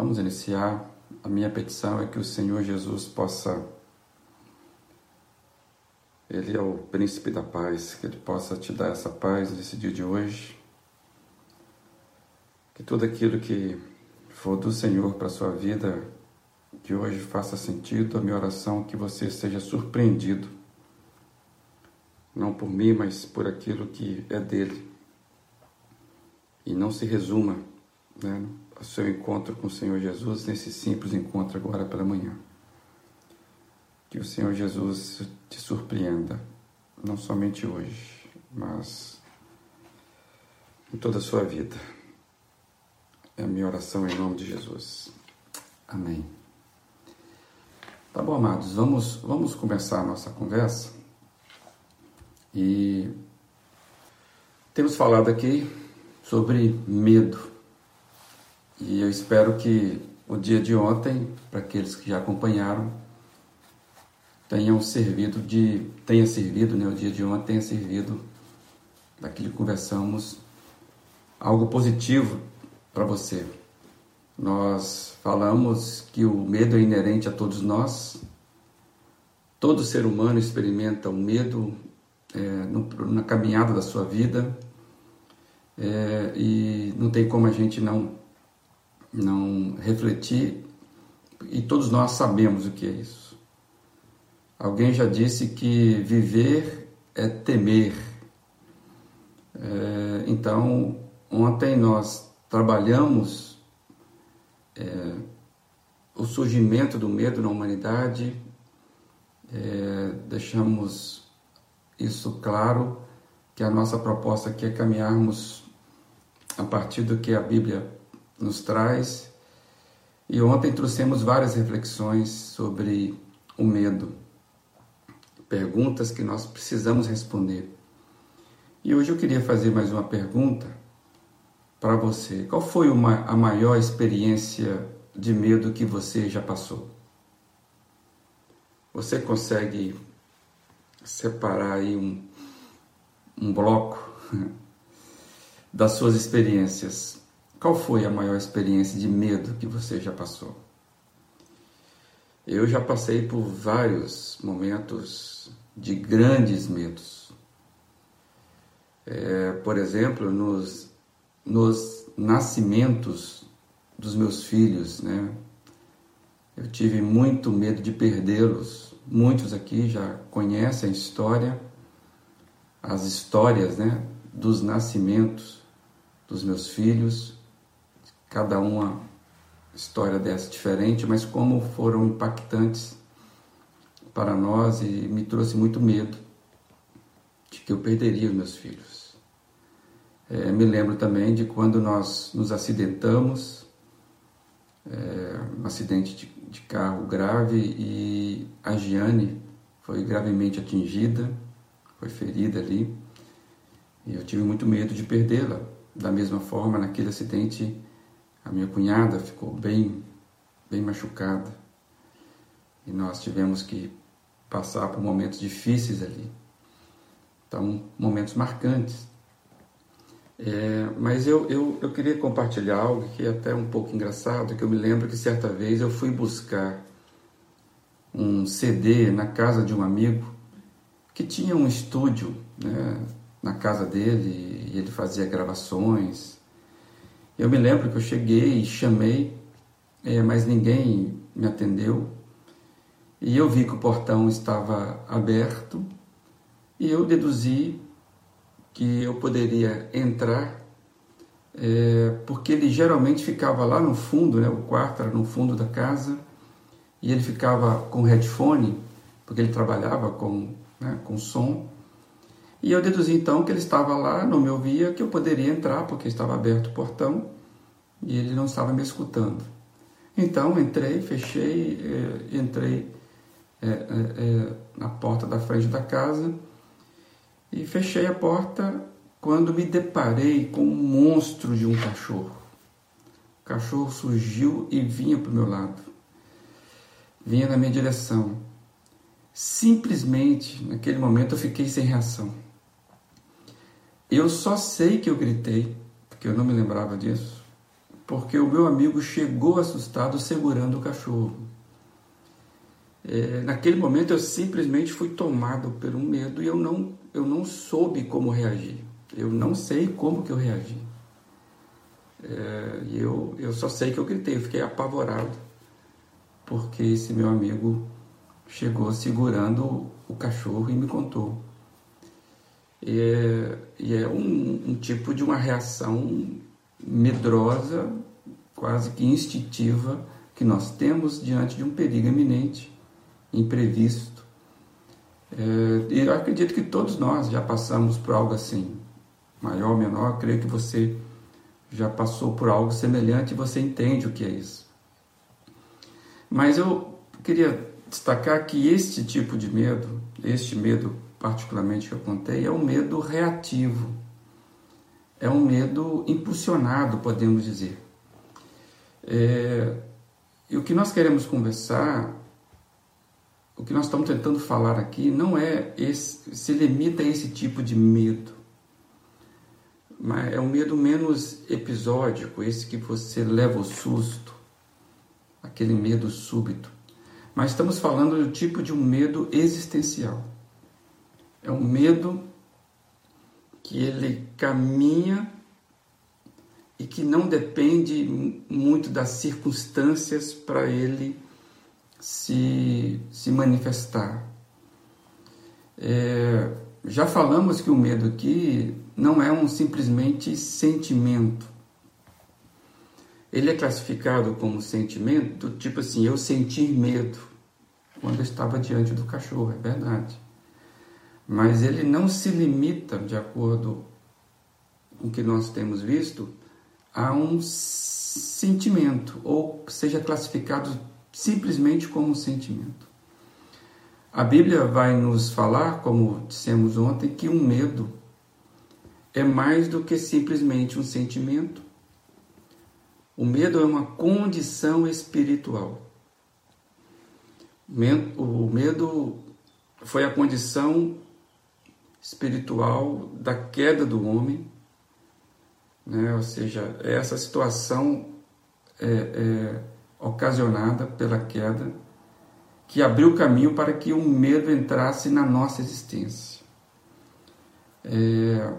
Vamos iniciar. A minha petição é que o Senhor Jesus possa. Ele é o príncipe da paz, que ele possa te dar essa paz nesse dia de hoje. Que tudo aquilo que for do Senhor para a sua vida, que hoje faça sentido. A minha oração é que você seja surpreendido, não por mim, mas por aquilo que é dele. E não se resuma né, o seu encontro com o Senhor Jesus nesse simples encontro agora pela manhã. Que o Senhor Jesus te surpreenda, não somente hoje, mas em toda a sua vida. É a minha oração em nome de Jesus. Amém. Tá bom, amados, vamos, vamos começar a nossa conversa. E temos falado aqui sobre medo. E eu espero que o dia de ontem, para aqueles que já acompanharam, tenham servido de tenha servido, né, o dia de ontem tenha servido daquilo que conversamos algo positivo para você. Nós falamos que o medo é inerente a todos nós. Todo ser humano experimenta o medo é, no, na caminhada da sua vida é, e não tem como a gente não não refletir, e todos nós sabemos o que é isso. Alguém já disse que viver é temer. É, então, ontem nós trabalhamos é, o surgimento do medo na humanidade, é, deixamos isso claro, que a nossa proposta aqui é caminharmos a partir do que a Bíblia nos traz. E ontem trouxemos várias reflexões sobre o medo, perguntas que nós precisamos responder. E hoje eu queria fazer mais uma pergunta para você. Qual foi uma, a maior experiência de medo que você já passou? Você consegue separar aí um, um bloco das suas experiências qual foi a maior experiência de medo que você já passou? Eu já passei por vários momentos de grandes medos. É, por exemplo, nos, nos nascimentos dos meus filhos, né? Eu tive muito medo de perdê-los. Muitos aqui já conhecem a história, as histórias, né, dos nascimentos dos meus filhos cada uma história dessa diferente, mas como foram impactantes para nós e me trouxe muito medo de que eu perderia os meus filhos. É, me lembro também de quando nós nos acidentamos, é, um acidente de, de carro grave e a Giane foi gravemente atingida, foi ferida ali, e eu tive muito medo de perdê-la. Da mesma forma, naquele acidente, a minha cunhada ficou bem, bem machucada e nós tivemos que passar por momentos difíceis ali. Então, momentos marcantes. É, mas eu, eu, eu queria compartilhar algo que é até um pouco engraçado, que eu me lembro que certa vez eu fui buscar um CD na casa de um amigo que tinha um estúdio né, na casa dele e ele fazia gravações eu me lembro que eu cheguei e chamei, é, mas ninguém me atendeu. E eu vi que o portão estava aberto e eu deduzi que eu poderia entrar, é, porque ele geralmente ficava lá no fundo, né, o quarto era no fundo da casa, e ele ficava com headphone, porque ele trabalhava com, né, com som. E eu deduzi então que ele estava lá, não me ouvia, que eu poderia entrar porque estava aberto o portão e ele não estava me escutando. Então entrei, fechei, eh, entrei eh, eh, na porta da frente da casa e fechei a porta quando me deparei com um monstro de um cachorro. O cachorro surgiu e vinha para o meu lado, vinha na minha direção. Simplesmente, naquele momento, eu fiquei sem reação. Eu só sei que eu gritei, porque eu não me lembrava disso porque o meu amigo chegou assustado segurando o cachorro. É, naquele momento eu simplesmente fui tomado pelo medo e eu não, eu não soube como reagir. Eu não sei como que eu reagi. É, eu, eu só sei que eu gritei, eu fiquei apavorado, porque esse meu amigo chegou segurando o cachorro e me contou. E é, e é um, um tipo de uma reação medrosa, quase que instintiva, que nós temos diante de um perigo iminente, imprevisto. É, e eu acredito que todos nós já passamos por algo assim, maior ou menor, creio que você já passou por algo semelhante e você entende o que é isso. Mas eu queria destacar que este tipo de medo, este medo particularmente que eu contei, é um medo reativo. É um medo impulsionado, podemos dizer. É, e o que nós queremos conversar, o que nós estamos tentando falar aqui, não é esse, se limita a esse tipo de medo. Mas é um medo menos episódico, esse que você leva o susto, aquele medo súbito. Mas estamos falando do tipo de um medo existencial. É um medo que ele caminha e que não depende muito das circunstâncias para ele se, se manifestar. É, já falamos que o medo aqui não é um simplesmente sentimento. Ele é classificado como sentimento, tipo assim, eu senti medo quando eu estava diante do cachorro, é verdade. Mas ele não se limita, de acordo com o que nós temos visto, a um sentimento, ou seja classificado simplesmente como um sentimento. A Bíblia vai nos falar, como dissemos ontem, que um medo é mais do que simplesmente um sentimento. O medo é uma condição espiritual. O medo foi a condição espiritual da queda do homem, né? ou seja, essa situação é, é, ocasionada pela queda que abriu caminho para que o medo entrasse na nossa existência. É,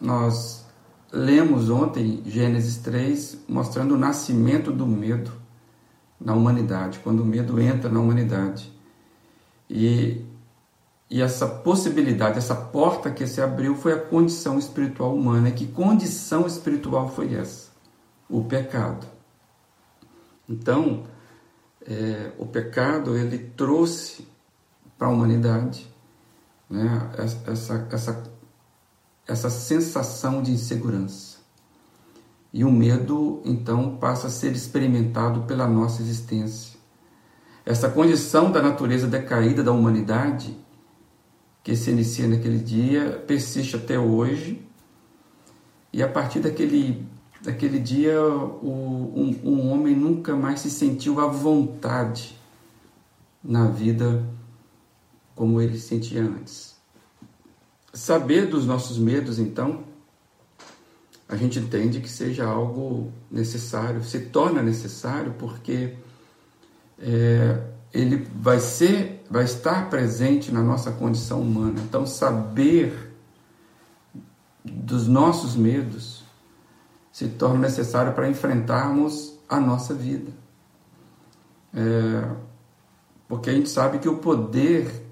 nós lemos ontem Gênesis 3 mostrando o nascimento do medo na humanidade, quando o medo entra na humanidade. E e essa possibilidade, essa porta que se abriu foi a condição espiritual humana. Que condição espiritual foi essa? O pecado. Então, é, o pecado ele trouxe para a humanidade né, essa, essa, essa sensação de insegurança. E o medo, então, passa a ser experimentado pela nossa existência. Essa condição da natureza decaída da humanidade que se inicia naquele dia persiste até hoje. E a partir daquele, daquele dia, o, um, um homem nunca mais se sentiu à vontade na vida como ele sentia antes. Saber dos nossos medos, então, a gente entende que seja algo necessário, se torna necessário porque é, ele vai ser, vai estar presente na nossa condição humana. Então, saber dos nossos medos se torna necessário para enfrentarmos a nossa vida. É, porque a gente sabe que o poder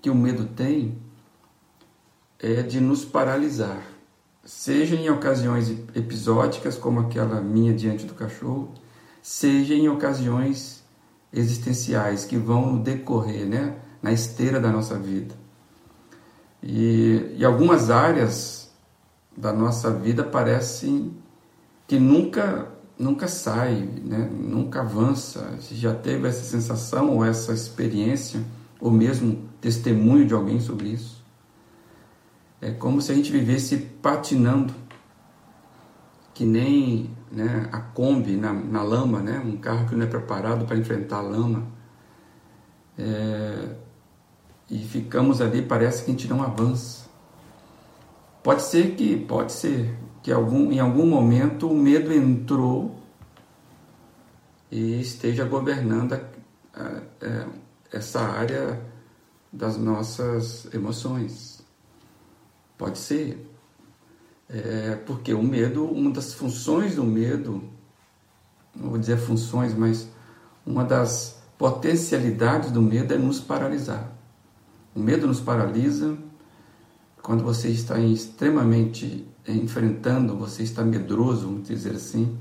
que o medo tem é de nos paralisar, seja em ocasiões episódicas, como aquela minha diante do cachorro, seja em ocasiões existenciais que vão decorrer, né, na esteira da nossa vida. E, e algumas áreas da nossa vida parecem que nunca nunca sai, né? nunca avança. Se já teve essa sensação ou essa experiência, ou mesmo testemunho de alguém sobre isso. É como se a gente vivesse patinando, que nem né, a Kombi na, na lama, né, um carro que não é preparado para enfrentar a lama. É, e ficamos ali, parece que a gente não avança. Pode ser que, pode ser, que algum, em algum momento o medo entrou e esteja governando a, a, a, é, essa área das nossas emoções. Pode ser. É, porque o medo, uma das funções do medo, não vou dizer funções, mas uma das potencialidades do medo é nos paralisar. O medo nos paralisa quando você está extremamente enfrentando, você está medroso, vamos dizer assim,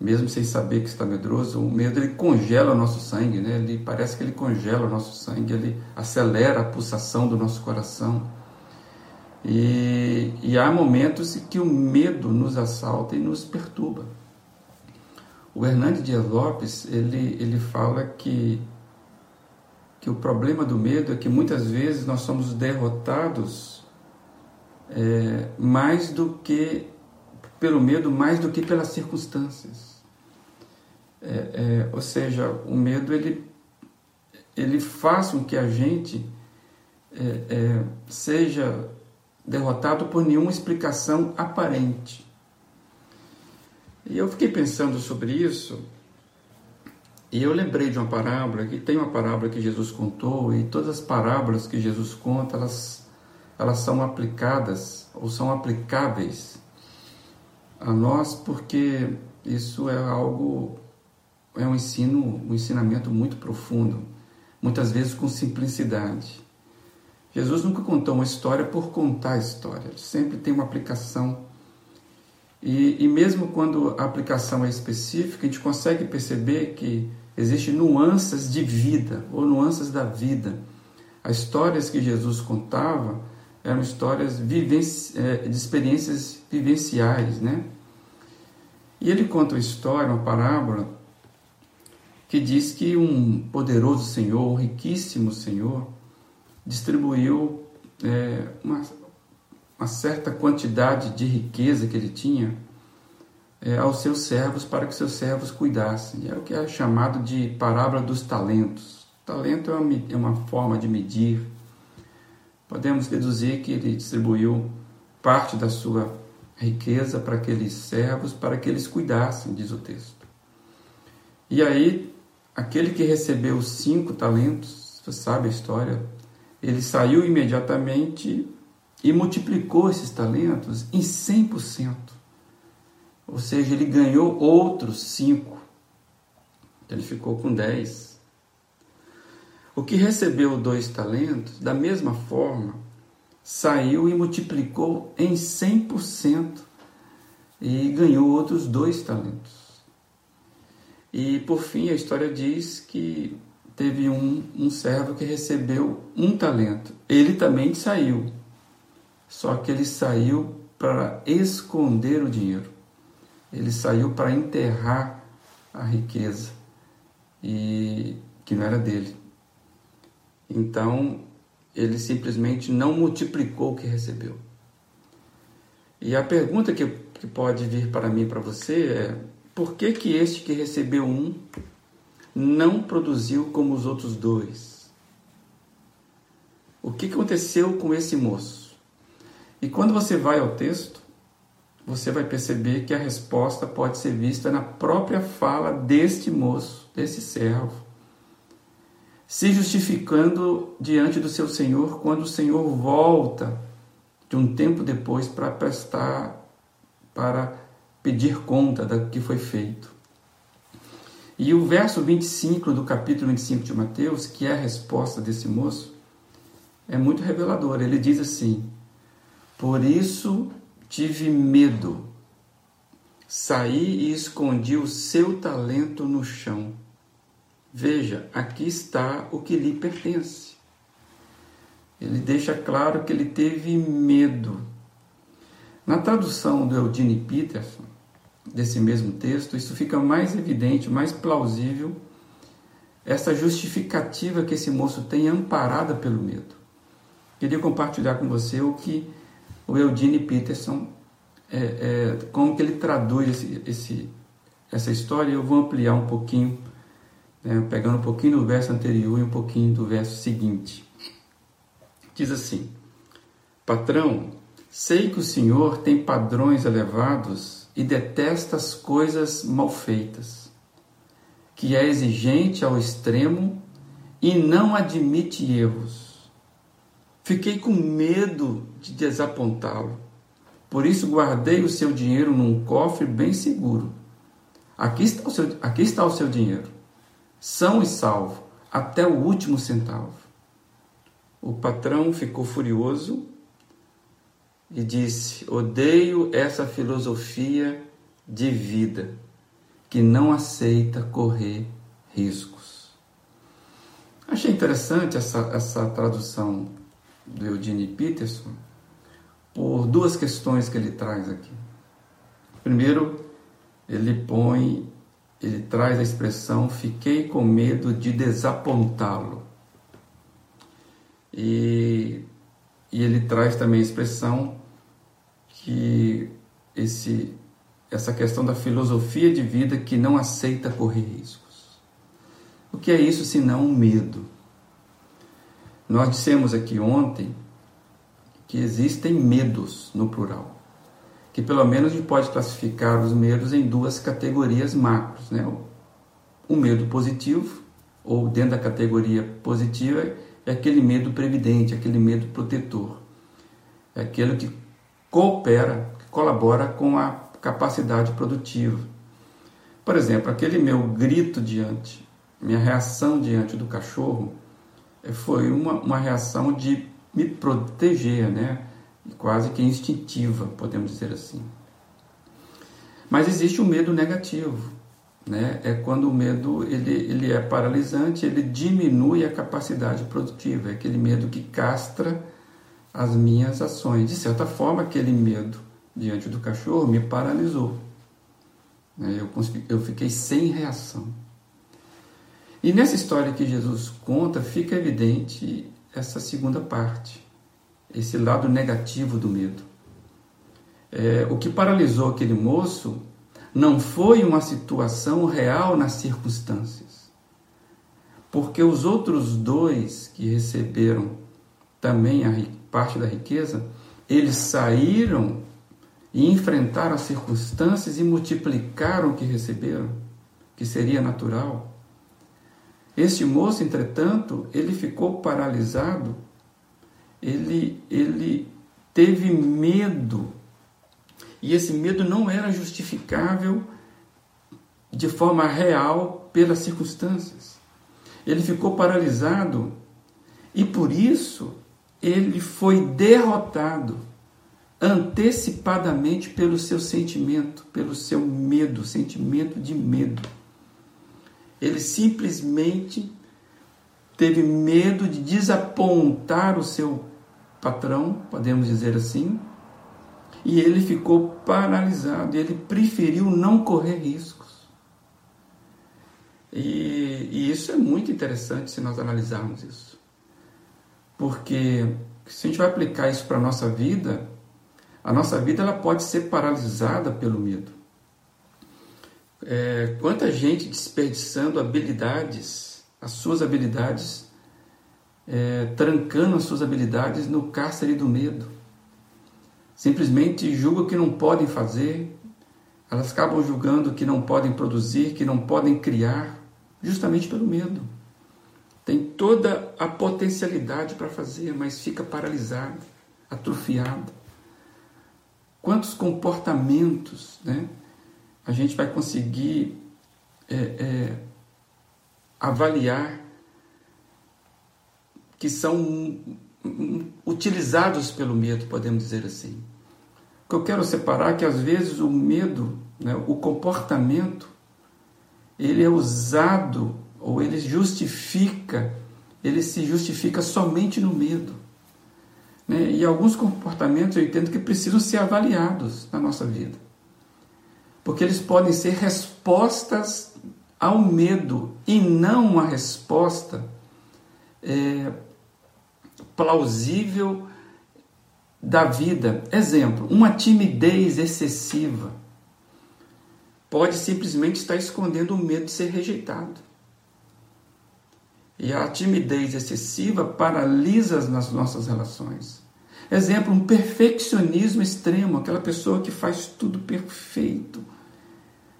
mesmo sem saber que está medroso, o medo ele congela o nosso sangue, né? Ele parece que ele congela o nosso sangue, ele acelera a pulsação do nosso coração. E, e há momentos em que o medo nos assalta e nos perturba. O Hernandes Dias Lopes ele, ele fala que, que o problema do medo é que muitas vezes nós somos derrotados é, mais do que pelo medo, mais do que pelas circunstâncias. É, é, ou seja, o medo ele, ele faz com que a gente é, é, seja derrotado por nenhuma explicação aparente. E eu fiquei pensando sobre isso, e eu lembrei de uma parábola, que tem uma parábola que Jesus contou, e todas as parábolas que Jesus conta, elas, elas são aplicadas, ou são aplicáveis a nós, porque isso é algo, é um ensino, um ensinamento muito profundo, muitas vezes com simplicidade. Jesus nunca contou uma história por contar a história, ele sempre tem uma aplicação e, e mesmo quando a aplicação é específica, a gente consegue perceber que existem nuances de vida ou nuances da vida. As histórias que Jesus contava eram histórias. É, de experiências vivenciais, né? E ele conta uma história, uma parábola, que diz que um poderoso Senhor, um riquíssimo Senhor, distribuiu é, uma, uma certa quantidade de riqueza que ele tinha é, aos seus servos para que seus servos cuidassem. É o que é chamado de parábola dos talentos. Talento é uma, é uma forma de medir. Podemos deduzir que ele distribuiu parte da sua riqueza para aqueles servos, para que eles cuidassem, diz o texto. E aí, aquele que recebeu cinco talentos, você sabe a história, ele saiu imediatamente e multiplicou esses talentos em 100%. Ou seja, ele ganhou outros 5. Então ele ficou com 10. O que recebeu dois talentos, da mesma forma, saiu e multiplicou em 100% e ganhou outros dois talentos. E por fim, a história diz que teve um, um servo que recebeu um talento. Ele também saiu só que ele saiu para esconder o dinheiro. Ele saiu para enterrar a riqueza e que não era dele. Então, ele simplesmente não multiplicou o que recebeu. E a pergunta que, que pode vir para mim para você é: por que que este que recebeu um não produziu como os outros dois? O que aconteceu com esse moço? E quando você vai ao texto, você vai perceber que a resposta pode ser vista na própria fala deste moço, desse servo, se justificando diante do seu Senhor quando o Senhor volta de um tempo depois para prestar, para pedir conta do que foi feito. E o verso 25 do capítulo 25 de Mateus, que é a resposta desse moço, é muito revelador. Ele diz assim: por isso tive medo. Saí e escondi o seu talento no chão. Veja, aqui está o que lhe pertence. Ele deixa claro que ele teve medo. Na tradução do Eudine Peterson, desse mesmo texto, isso fica mais evidente, mais plausível, essa justificativa que esse moço tem amparada pelo medo. Queria compartilhar com você o que o Eugene Peterson, é, é, como que ele traduz esse, esse, essa história, eu vou ampliar um pouquinho, né, pegando um pouquinho do verso anterior e um pouquinho do verso seguinte. Diz assim: Patrão, Sei que o Senhor tem padrões elevados e detesta as coisas mal feitas, que é exigente ao extremo e não admite erros. Fiquei com medo de desapontá-lo. Por isso guardei o seu dinheiro num cofre bem seguro. Aqui está o seu, aqui está o seu dinheiro, são e salvo, até o último centavo. O patrão ficou furioso e disse: Odeio essa filosofia de vida que não aceita correr riscos. Achei interessante essa, essa tradução do Eugene Peterson por duas questões que ele traz aqui. Primeiro, ele põe, ele traz a expressão fiquei com medo de desapontá-lo. E, e ele traz também a expressão que esse, essa questão da filosofia de vida que não aceita correr riscos. O que é isso senão um medo? Nós dissemos aqui ontem que existem medos no plural, que pelo menos a gente pode classificar os medos em duas categorias macros, né? O medo positivo, ou dentro da categoria positiva, é aquele medo previdente, aquele medo protetor. É aquele que coopera, colabora com a capacidade produtiva. Por exemplo, aquele meu grito diante, minha reação diante do cachorro, eh, foi uma, uma reação de me proteger, né? quase que instintiva, podemos dizer assim. Mas existe o um medo negativo, né? É quando o medo ele, ele é paralisante, ele diminui a capacidade produtiva, é aquele medo que castra as minhas ações. De certa forma, aquele medo diante do cachorro me paralisou. Né? Eu, eu fiquei sem reação. E nessa história que Jesus conta, fica evidente essa segunda parte, esse lado negativo do medo. É, o que paralisou aquele moço não foi uma situação real nas circunstâncias, porque os outros dois que receberam também a parte da riqueza, eles saíram e enfrentaram as circunstâncias e multiplicaram o que receberam, que seria natural. Este moço, entretanto, ele ficou paralisado, ele, ele teve medo, e esse medo não era justificável de forma real pelas circunstâncias. Ele ficou paralisado e por isso ele foi derrotado antecipadamente pelo seu sentimento, pelo seu medo, sentimento de medo. Ele simplesmente teve medo de desapontar o seu patrão, podemos dizer assim, e ele ficou paralisado, ele preferiu não correr riscos. E, e isso é muito interessante se nós analisarmos isso. Porque se a gente vai aplicar isso para a nossa vida, a nossa vida ela pode ser paralisada pelo medo. É, quanta gente desperdiçando habilidades, as suas habilidades, é, trancando as suas habilidades no cárcere do medo. Simplesmente julgam que não podem fazer, elas acabam julgando que não podem produzir, que não podem criar, justamente pelo medo tem toda a potencialidade para fazer, mas fica paralisado, atrofiado. Quantos comportamentos né, a gente vai conseguir é, é, avaliar que são utilizados pelo medo, podemos dizer assim. O que eu quero separar é que às vezes o medo, né, o comportamento, ele é usado ou ele justifica, ele se justifica somente no medo. Né? E alguns comportamentos eu entendo que precisam ser avaliados na nossa vida. Porque eles podem ser respostas ao medo e não uma resposta é, plausível da vida. Exemplo, uma timidez excessiva pode simplesmente estar escondendo o medo de ser rejeitado. E a timidez excessiva paralisa nas nossas relações. Exemplo, um perfeccionismo extremo, aquela pessoa que faz tudo perfeito.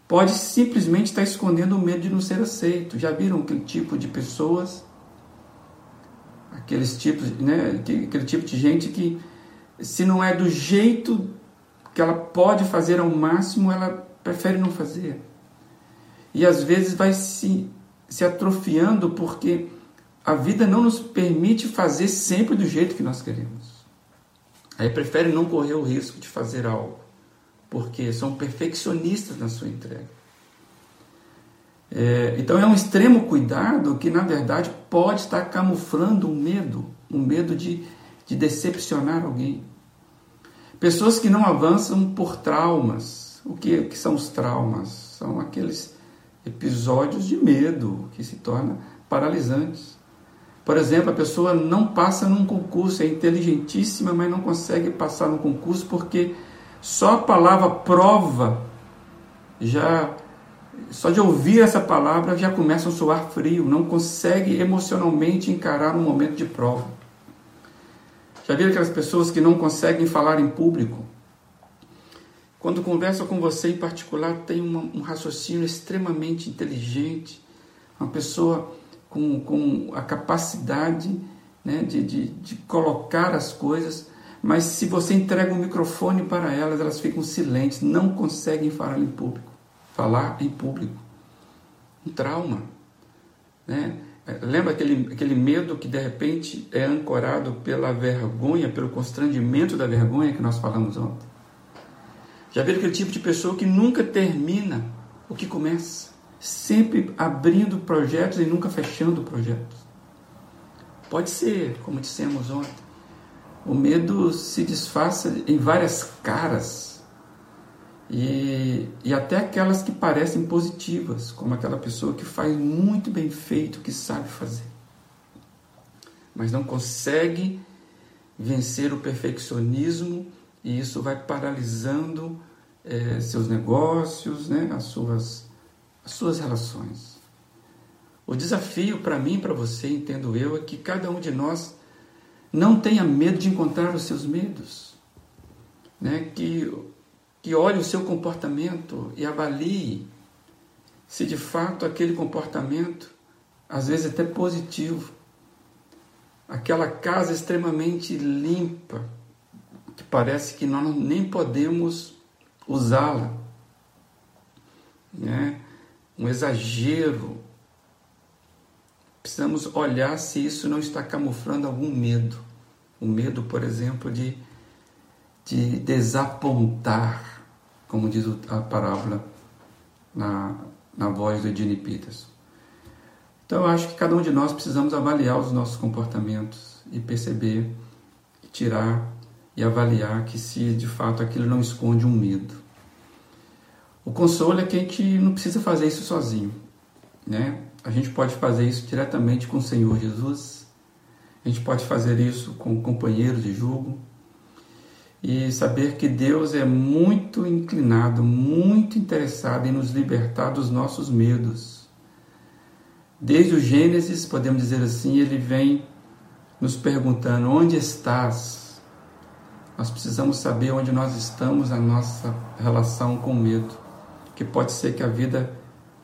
Pode simplesmente estar escondendo o medo de não ser aceito. Já viram aquele tipo de pessoas? Aqueles tipos, né? Aquele tipo de gente que, se não é do jeito que ela pode fazer ao máximo, ela prefere não fazer. E às vezes vai se, se atrofiando porque a vida não nos permite fazer sempre do jeito que nós queremos. Aí prefere não correr o risco de fazer algo, porque são perfeccionistas na sua entrega. É, então é um extremo cuidado que, na verdade, pode estar camuflando um medo, um medo de, de decepcionar alguém. Pessoas que não avançam por traumas. O que, que são os traumas? São aqueles episódios de medo que se tornam paralisantes. Por exemplo, a pessoa não passa num concurso, é inteligentíssima, mas não consegue passar no concurso porque só a palavra prova já só de ouvir essa palavra já começa a soar frio, não consegue emocionalmente encarar um momento de prova. Já viram aquelas pessoas que não conseguem falar em público? Quando conversa com você em particular, tem um raciocínio extremamente inteligente, uma pessoa com, com a capacidade né, de, de, de colocar as coisas, mas se você entrega um microfone para elas, elas ficam silentes, não conseguem falar em público. Falar em público. Um trauma. Né? Lembra aquele, aquele medo que de repente é ancorado pela vergonha, pelo constrangimento da vergonha que nós falamos ontem? Já viram aquele tipo de pessoa que nunca termina o que começa, sempre abrindo projetos e nunca fechando projetos. Pode ser, como dissemos ontem, o medo se disfarça em várias caras e, e até aquelas que parecem positivas, como aquela pessoa que faz muito bem feito o que sabe fazer, mas não consegue vencer o perfeccionismo e isso vai paralisando é, seus negócios, né, as, suas, as suas relações. O desafio para mim e para você, entendo eu, é que cada um de nós não tenha medo de encontrar os seus medos, né, que, que olhe o seu comportamento e avalie se de fato aquele comportamento, às vezes até positivo, aquela casa extremamente limpa, que parece que nós nem podemos usá-la. Né? Um exagero. Precisamos olhar se isso não está camuflando algum medo. O medo, por exemplo, de, de desapontar, como diz a parábola na, na voz do Edine Peters. Então, eu acho que cada um de nós precisamos avaliar os nossos comportamentos e perceber, tirar e avaliar que se de fato aquilo não esconde um medo. O consolo é que a gente não precisa fazer isso sozinho, né? A gente pode fazer isso diretamente com o Senhor Jesus. A gente pode fazer isso com companheiros de julgo e saber que Deus é muito inclinado, muito interessado em nos libertar dos nossos medos. Desde o Gênesis, podemos dizer assim, ele vem nos perguntando: onde estás? Nós precisamos saber onde nós estamos, a nossa relação com medo, que pode ser que a vida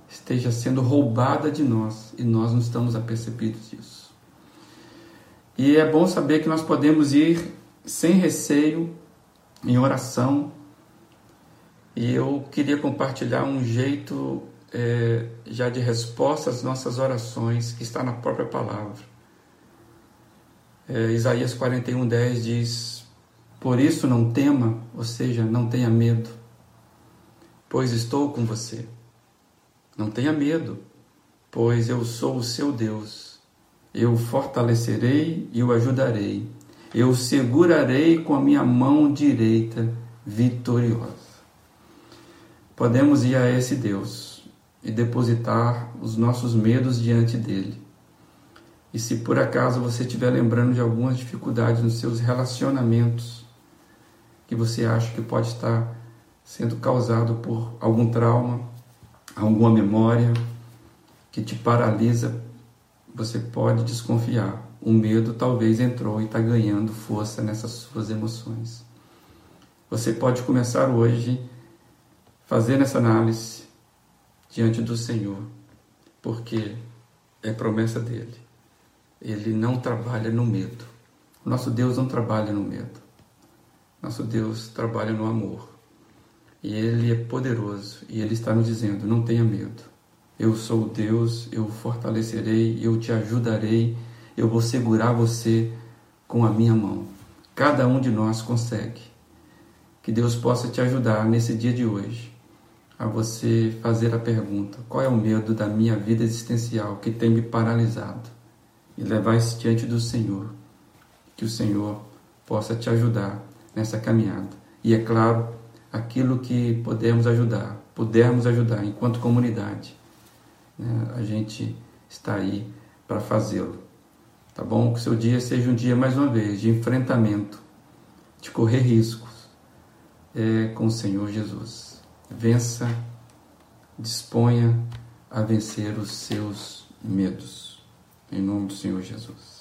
esteja sendo roubada de nós e nós não estamos apercebidos disso. E é bom saber que nós podemos ir sem receio, em oração. E eu queria compartilhar um jeito é, já de resposta às nossas orações, que está na própria palavra. É, Isaías 41, 10 diz: por isso não tema, ou seja, não tenha medo, pois estou com você. Não tenha medo, pois eu sou o seu Deus. Eu o fortalecerei e o ajudarei. Eu o segurarei com a minha mão direita vitoriosa. Podemos ir a esse Deus e depositar os nossos medos diante dele. E se por acaso você estiver lembrando de algumas dificuldades nos seus relacionamentos, que você acha que pode estar sendo causado por algum trauma, alguma memória que te paralisa, você pode desconfiar. o medo talvez entrou e está ganhando força nessas suas emoções. Você pode começar hoje fazendo essa análise diante do Senhor, porque é promessa dele. Ele não trabalha no medo. Nosso Deus não trabalha no medo. Nosso Deus trabalha no amor. E Ele é poderoso e Ele está nos dizendo: não tenha medo. Eu sou Deus, eu fortalecerei, eu te ajudarei, eu vou segurar você com a minha mão. Cada um de nós consegue. Que Deus possa te ajudar nesse dia de hoje a você fazer a pergunta: qual é o medo da minha vida existencial que tem me paralisado? E levar isso diante do Senhor. Que o Senhor possa te ajudar nessa caminhada. E é claro, aquilo que podemos ajudar, pudermos ajudar enquanto comunidade, né, a gente está aí para fazê-lo. Tá bom? Que seu dia seja um dia, mais uma vez, de enfrentamento, de correr riscos é, com o Senhor Jesus. Vença, disponha a vencer os seus medos. Em nome do Senhor Jesus.